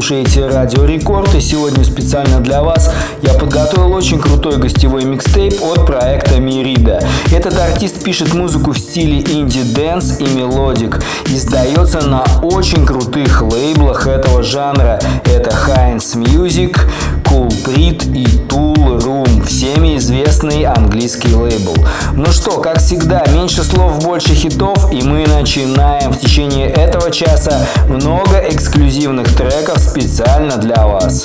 Слушаете Радио Рекорд и сегодня специально для вас я подготовил очень крутой гостевой микстейп от проекта Мирида. Этот артист пишет музыку в стиле indie dance и melodic, издается на очень крутых лейблах этого жанра. Это Heinz Music, Cool Breed и Toolroom, всеми известный английский лейбл. Ну что, как всегда, меньше слов, больше хитов и мы начинаем в течение этого часа много эксклюзивных треков специально для вас.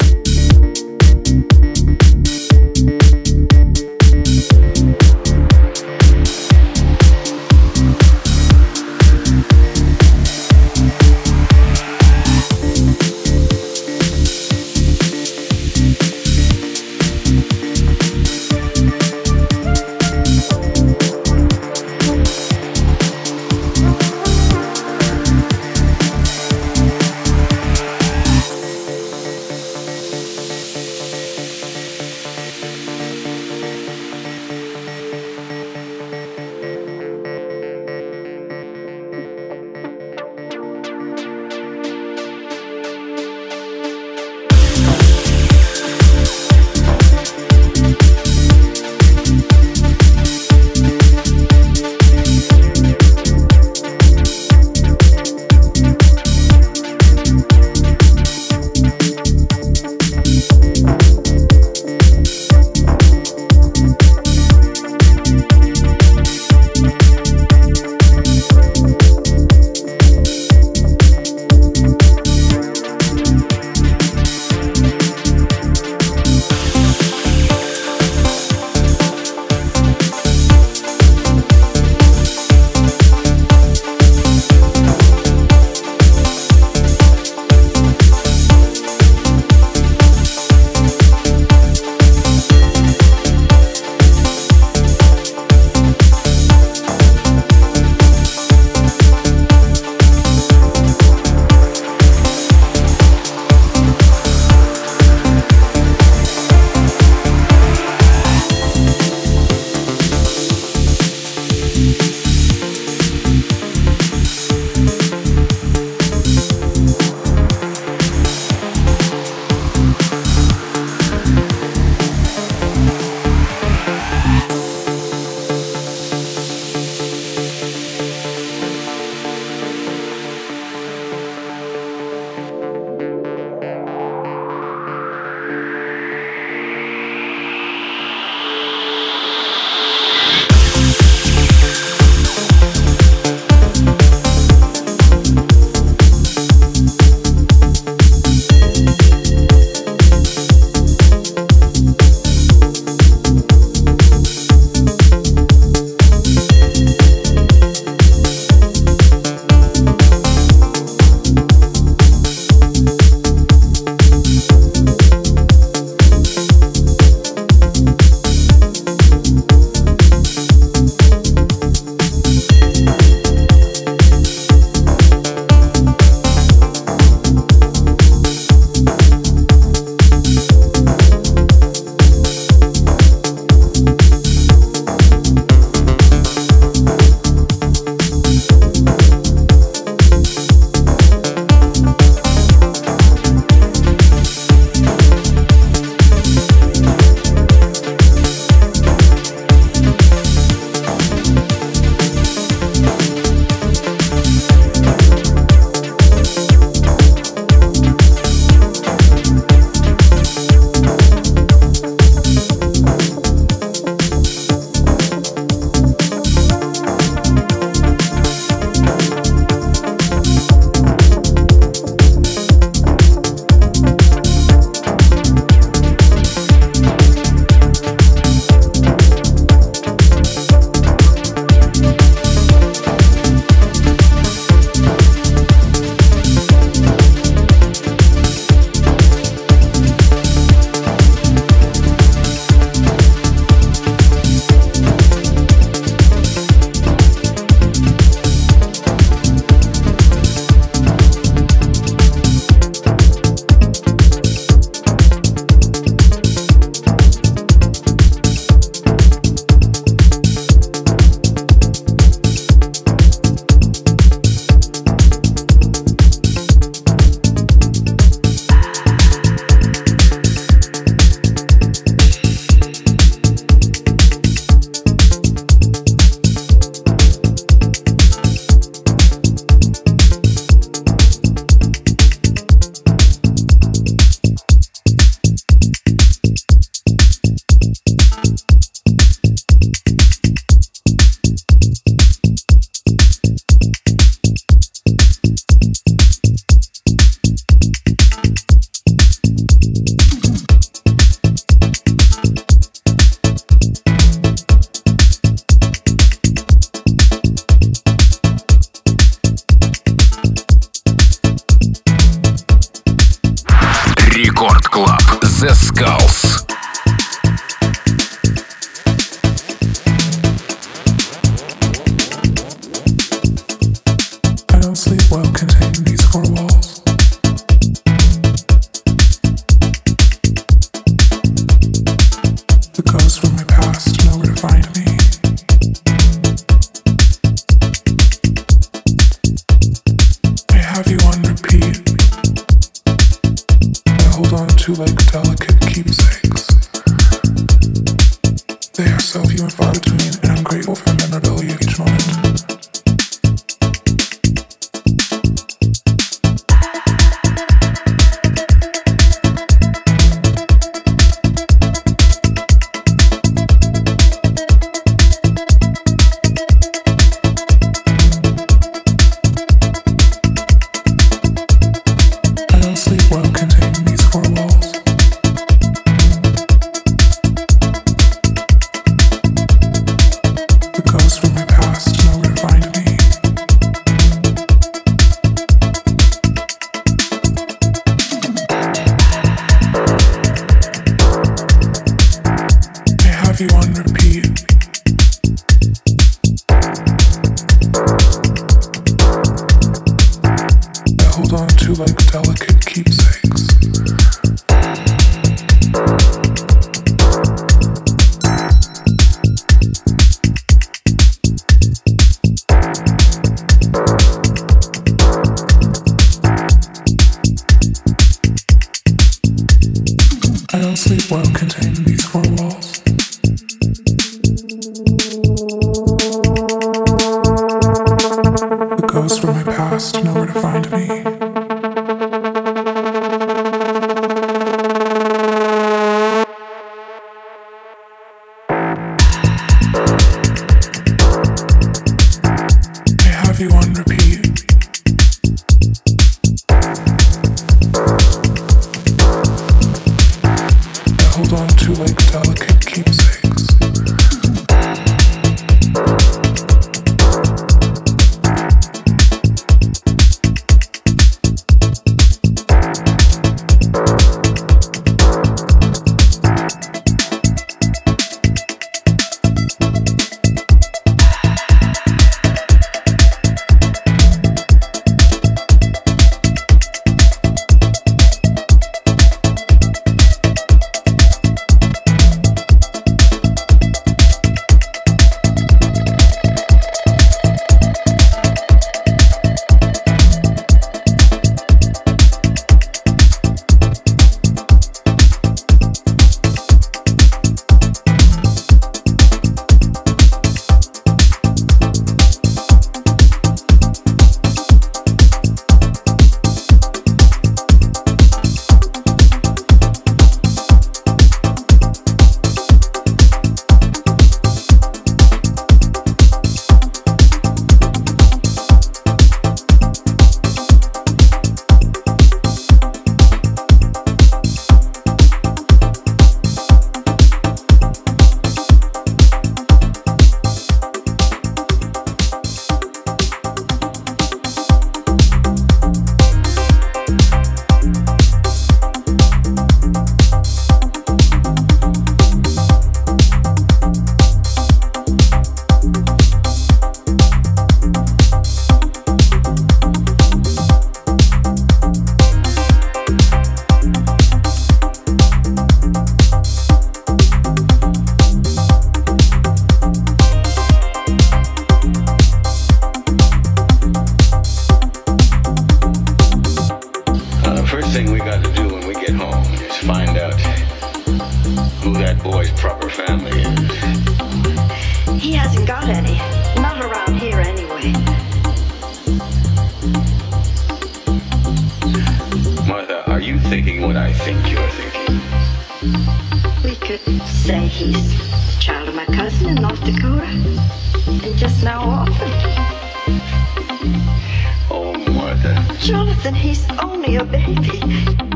Jonathan, he's only a baby.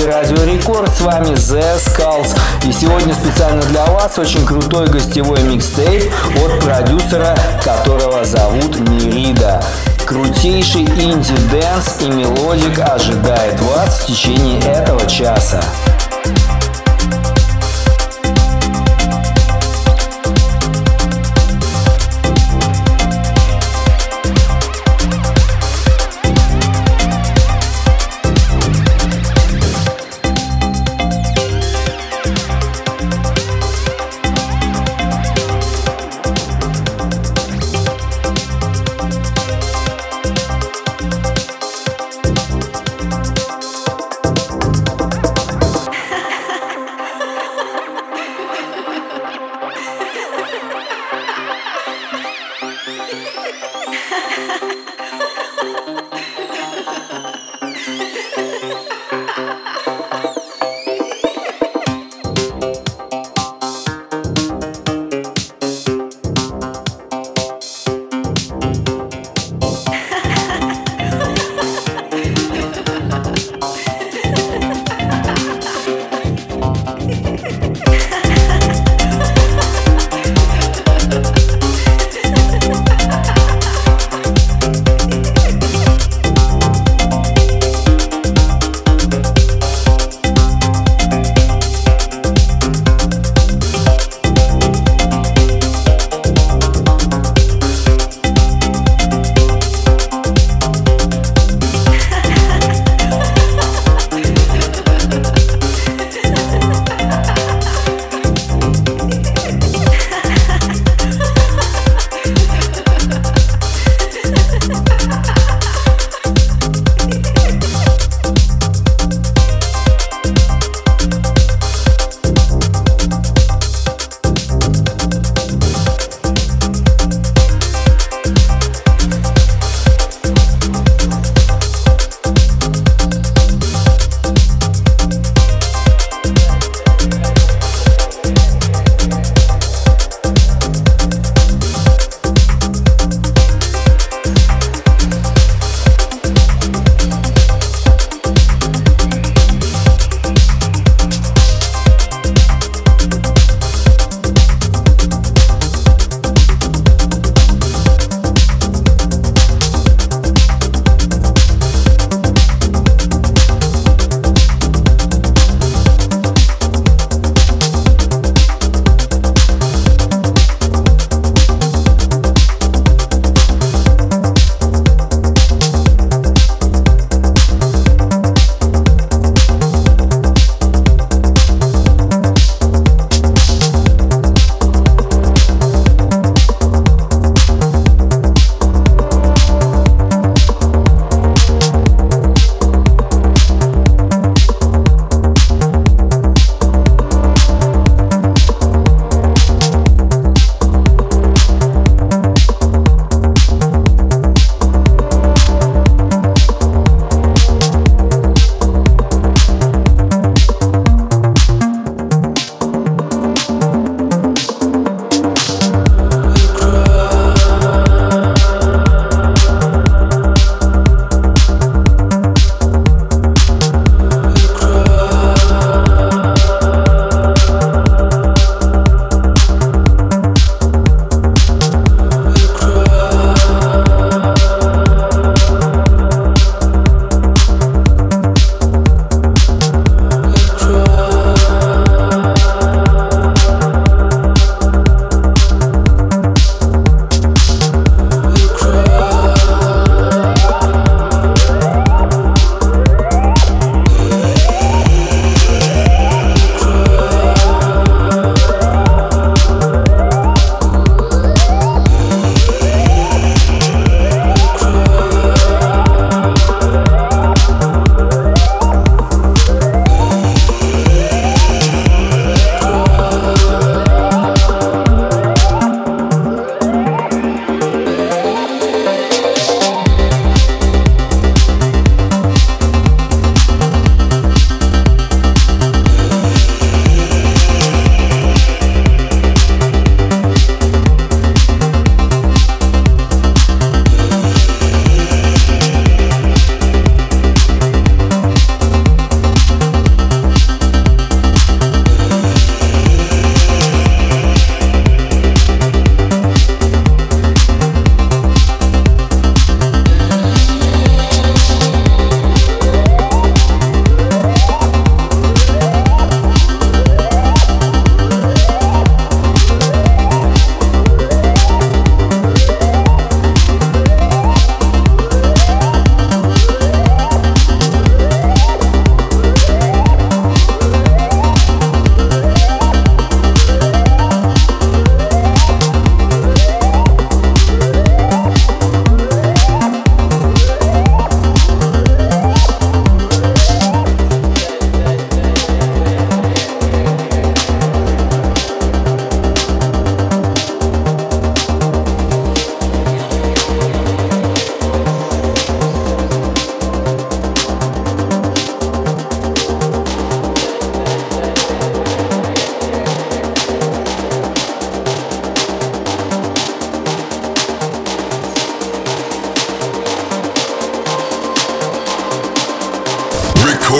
Слушаете Радио Рекорд, с вами The Skulls. И сегодня специально для вас очень крутой гостевой микстейп от продюсера, которого зовут Мирида. Крутейший indie dance и melodic ожидает вас в течение этого часа.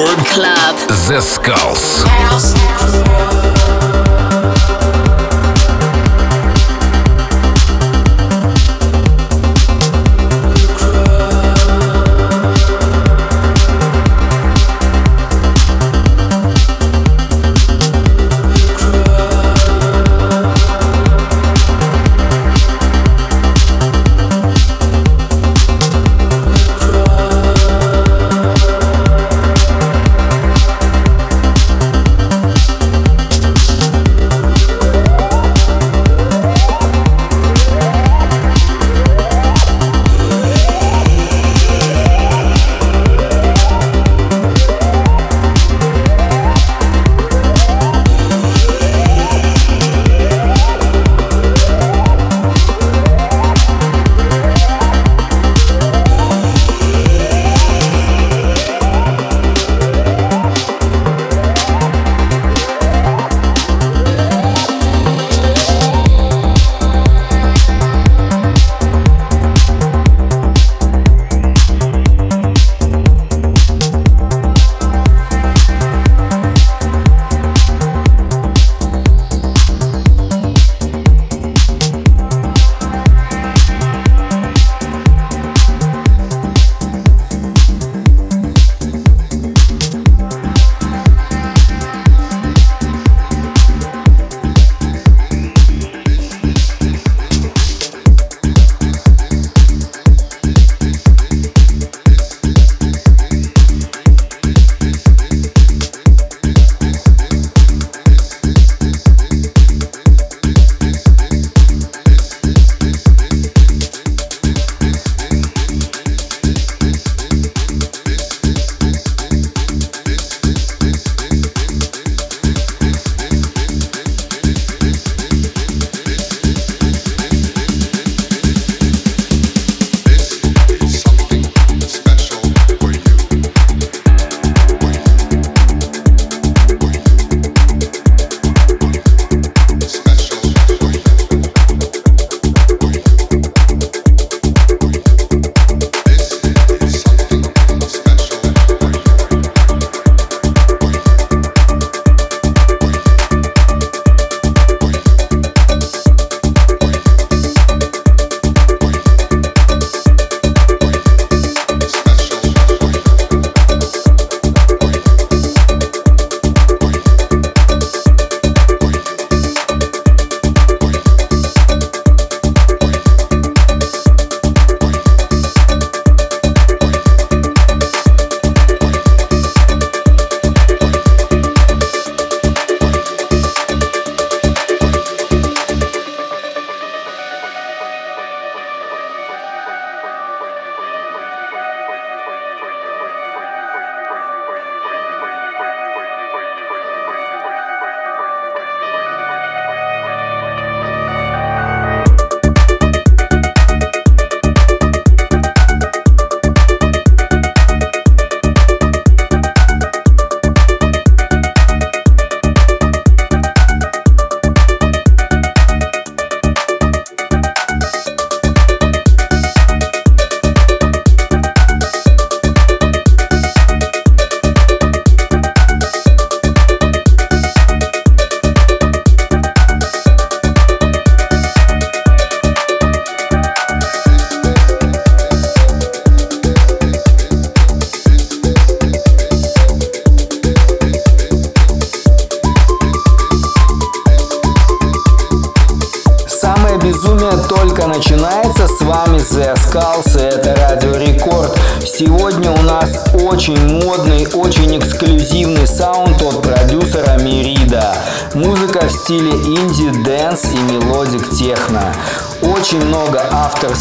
Club. The Skulls. House.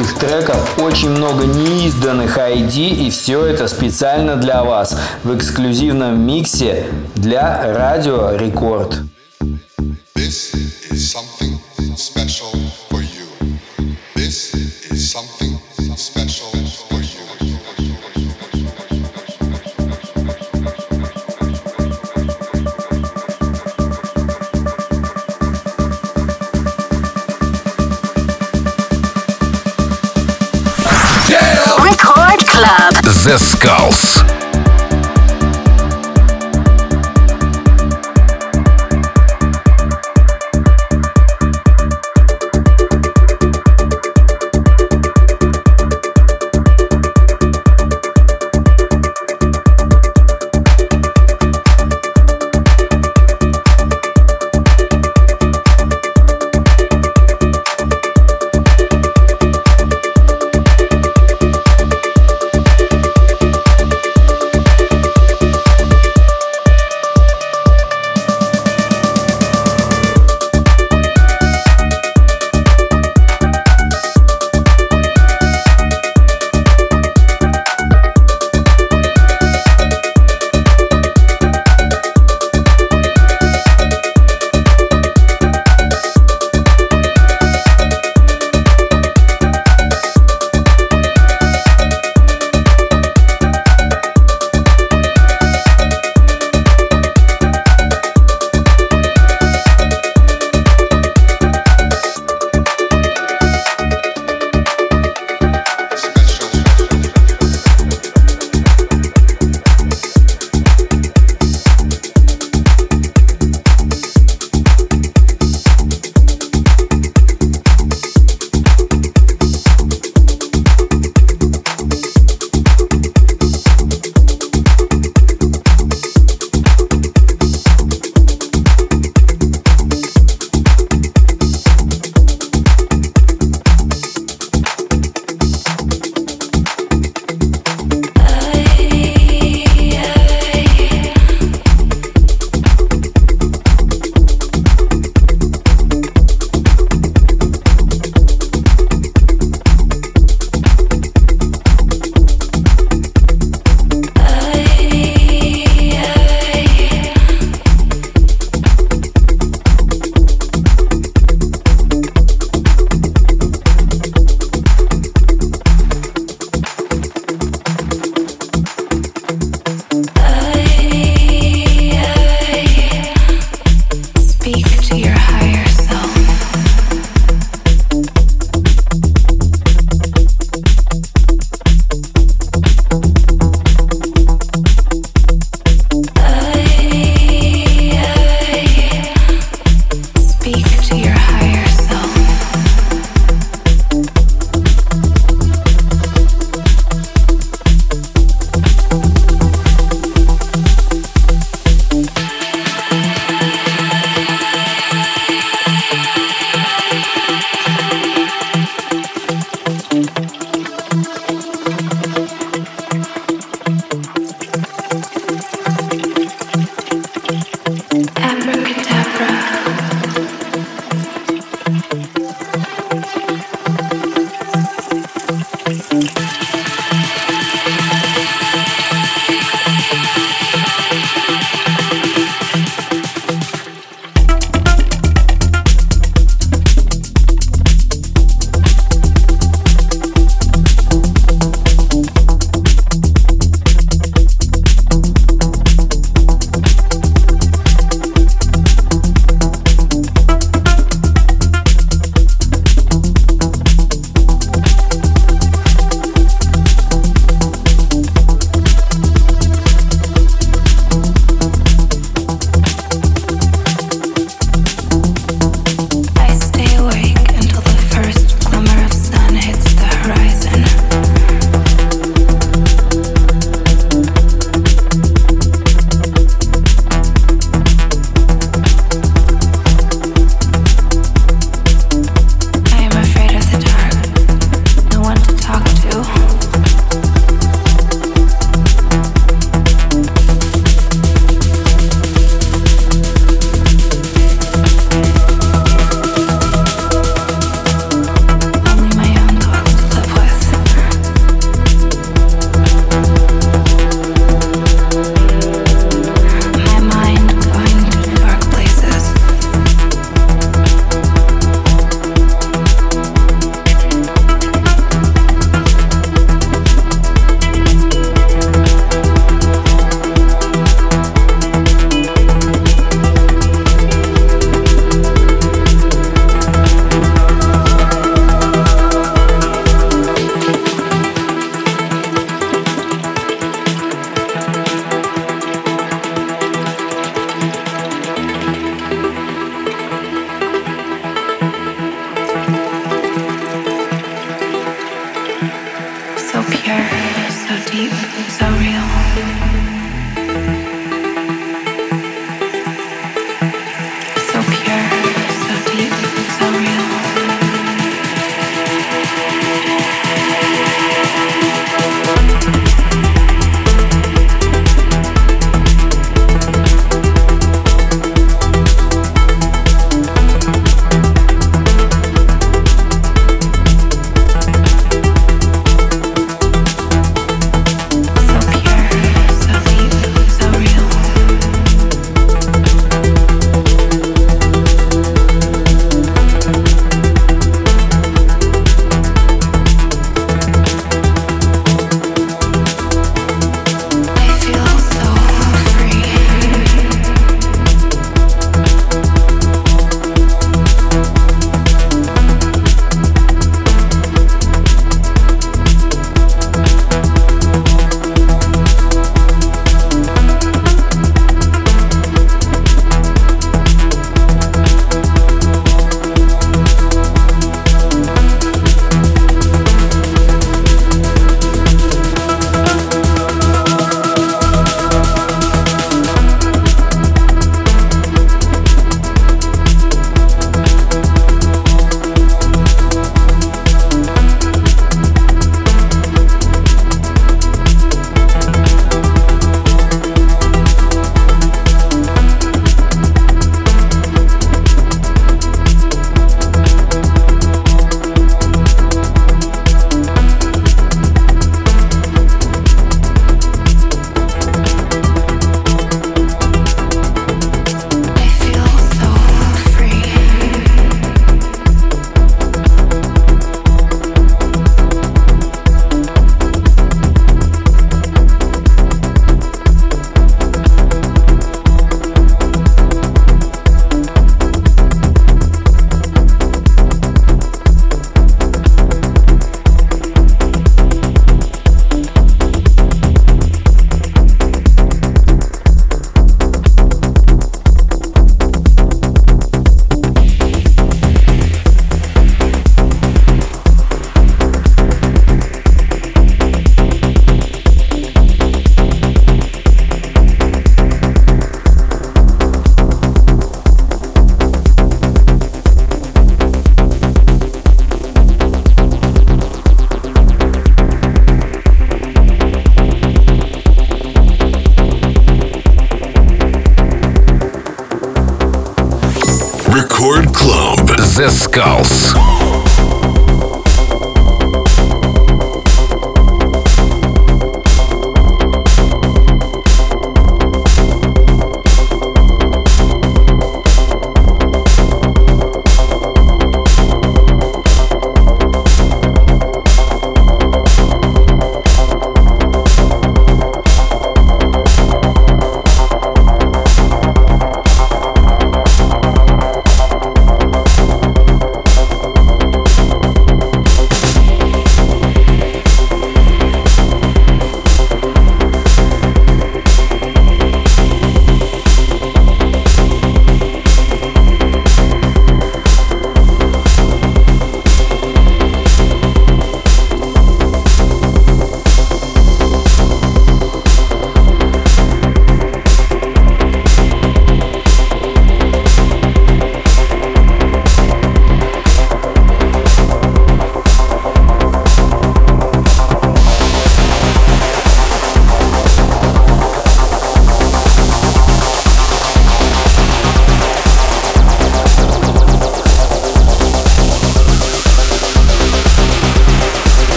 Авторских треков, очень много неизданных ID, и все это специально для вас в эксклюзивном миксе для Радио Рекорд.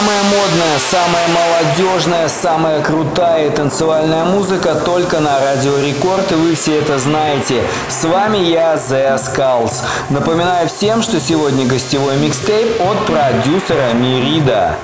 Самая модная, самая молодежная, самая крутая танцевальная музыка только на Радио Рекорд, и вы все это знаете. С вами я, The Skulls. Напоминаю всем, что сегодня гостевой микстейп от продюсера Мирида.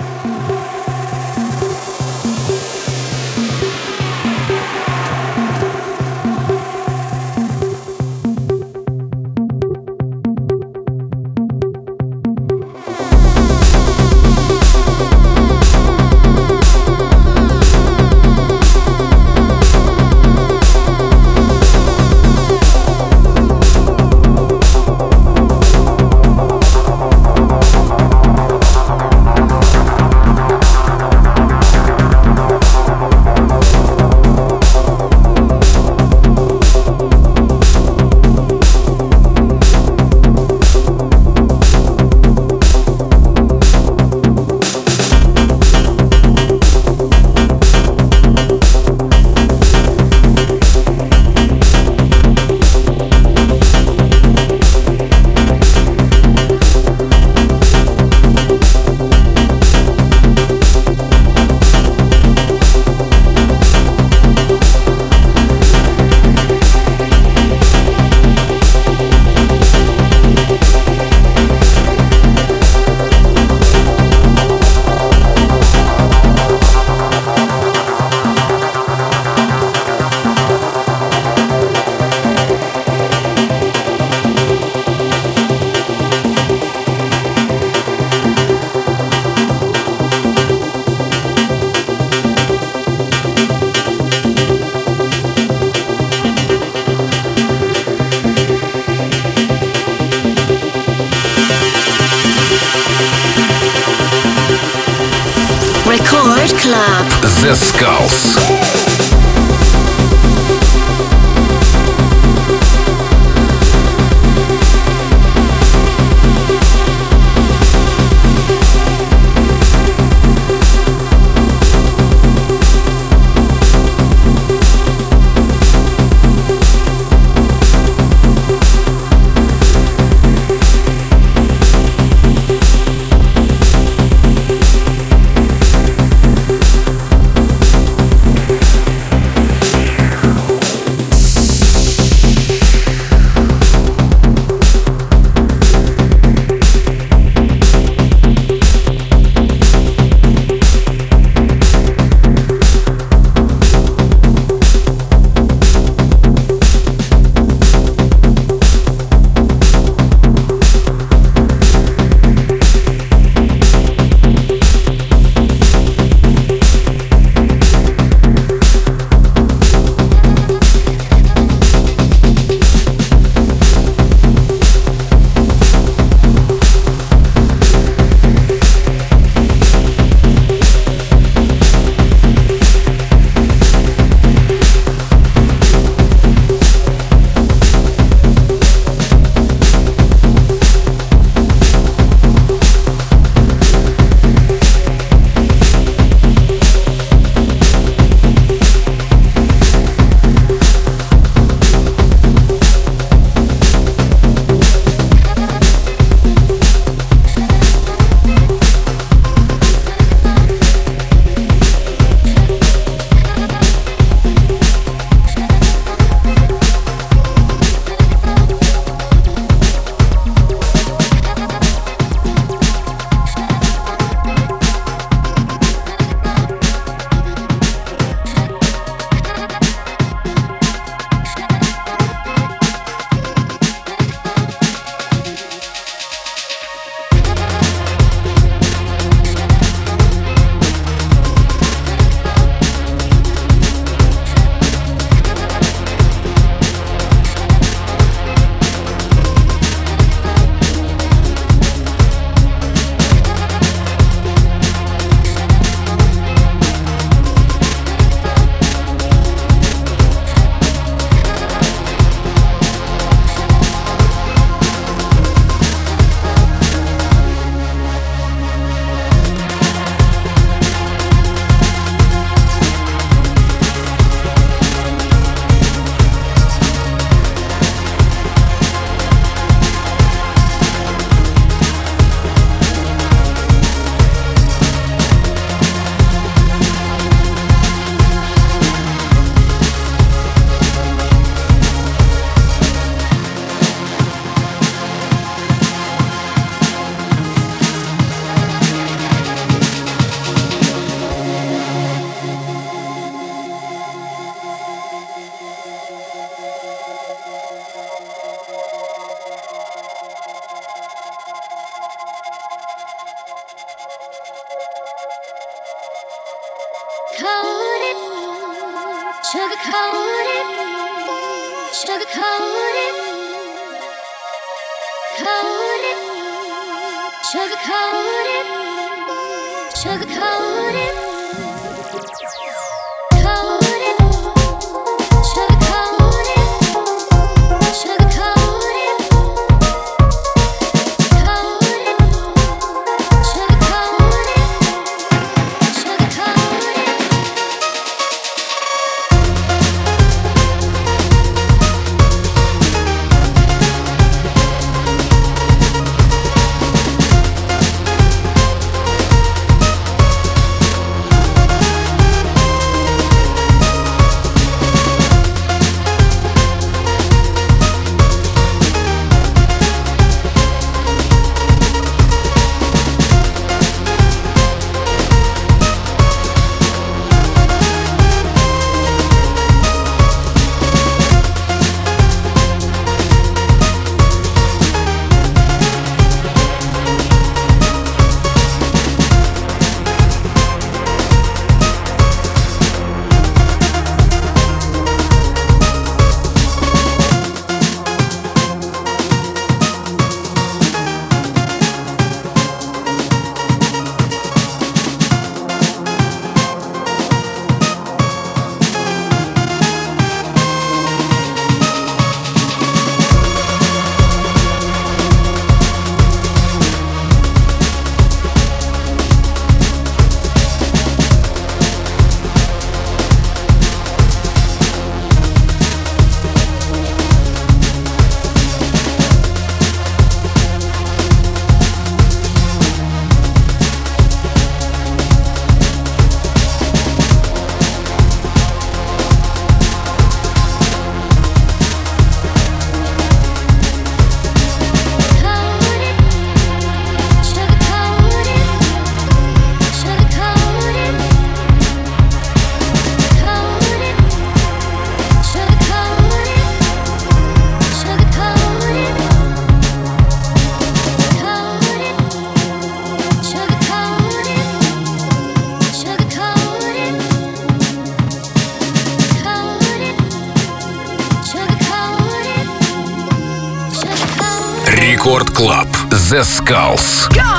The Skulls. Go!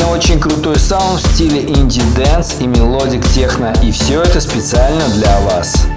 Сегодня очень крутой саунд в стиле indie dance и melodic techno. И все это специально для вас.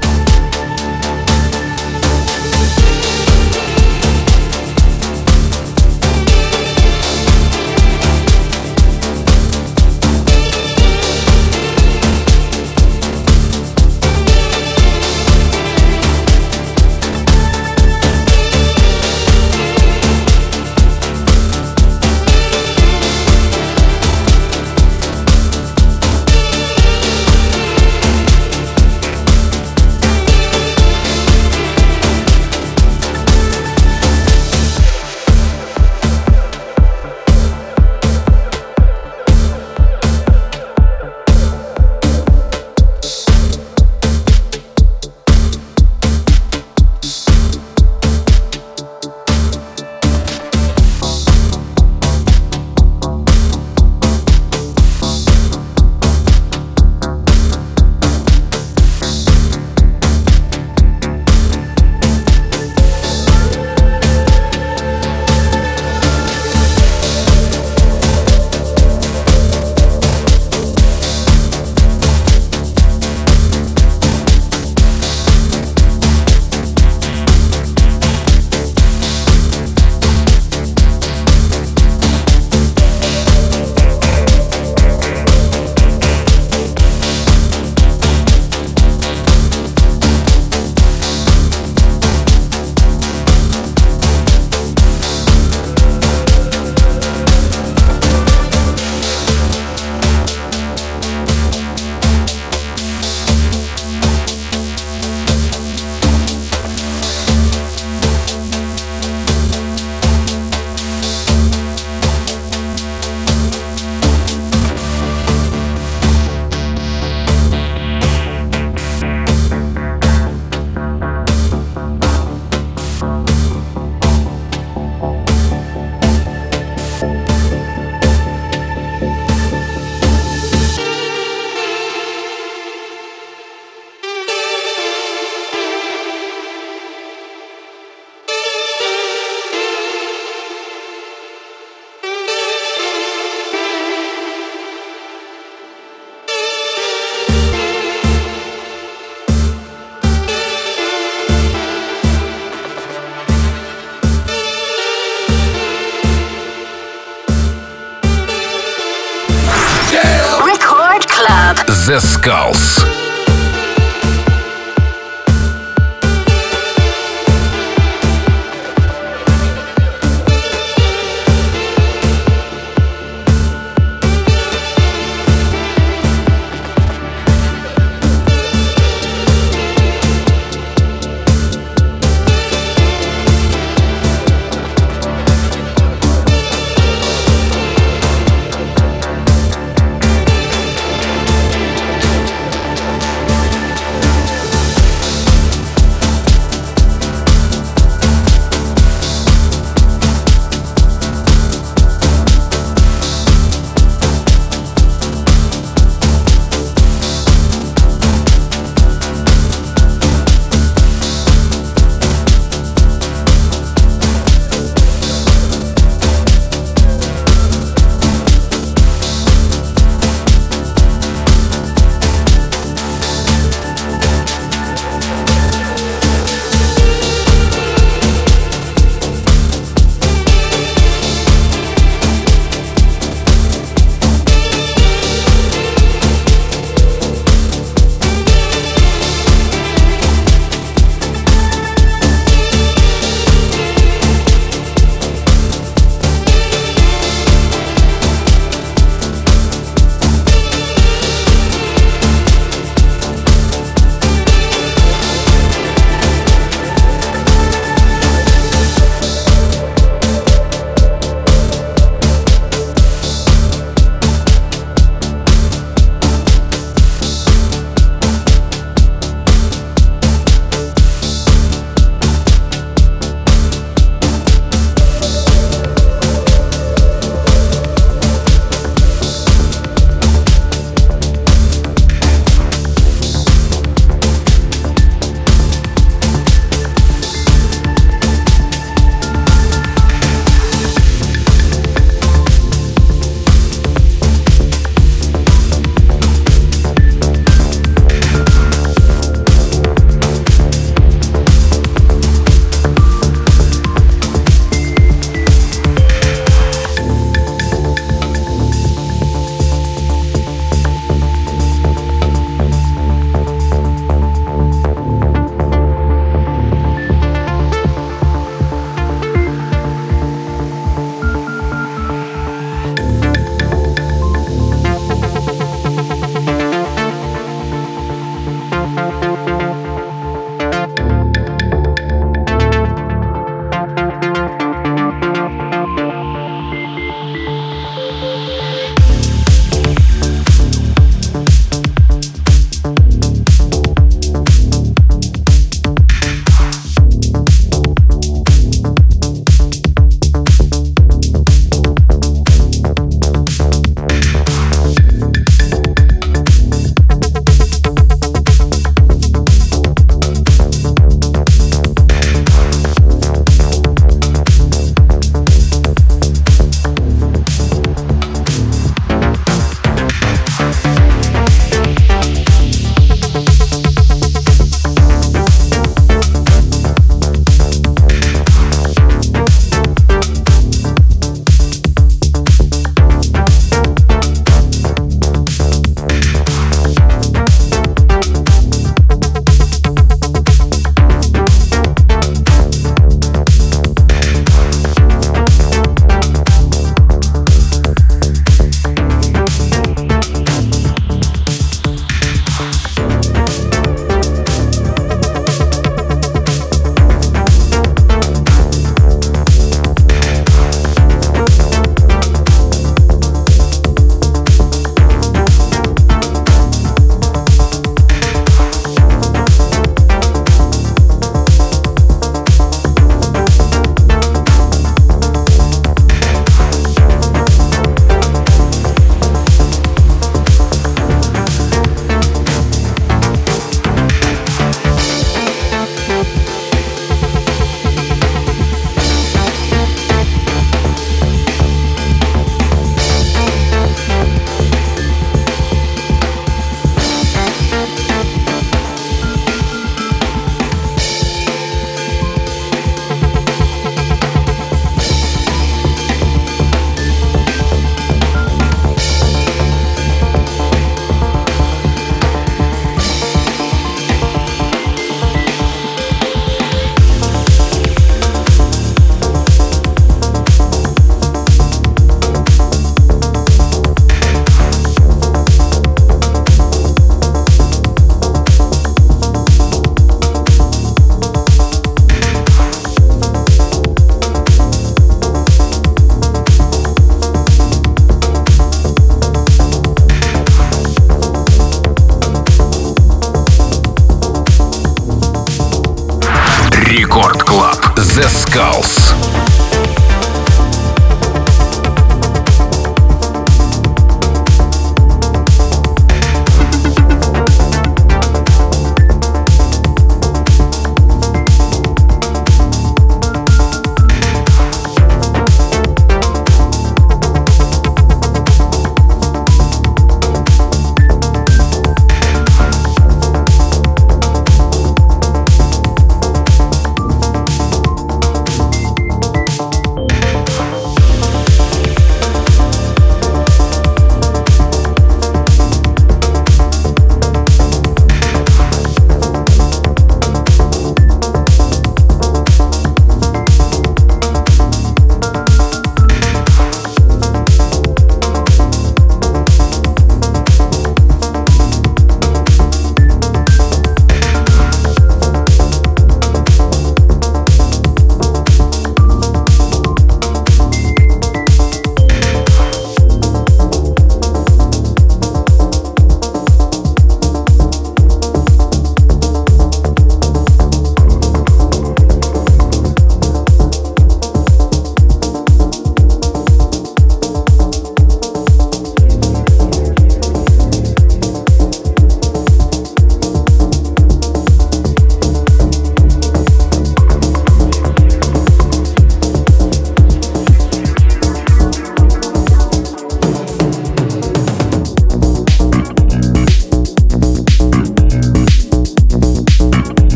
Calls.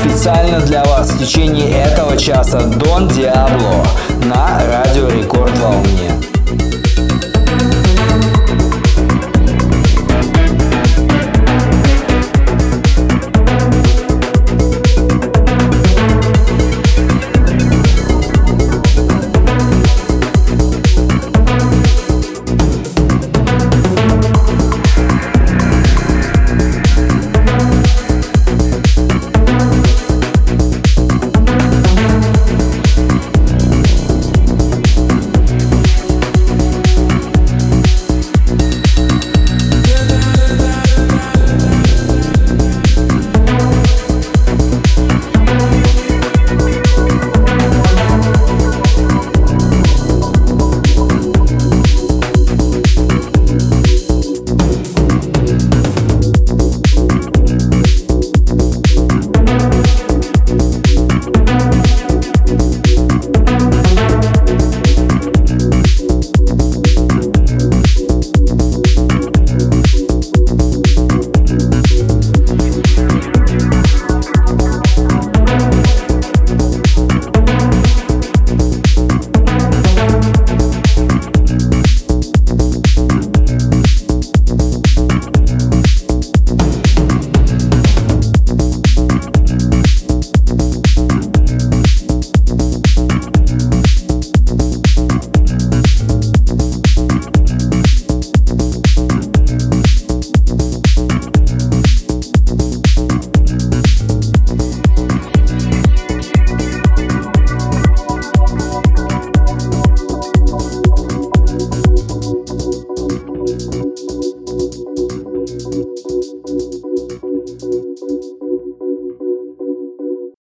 специально для вас в течение этого часа Дон Диабло на радио Рекорд Волне.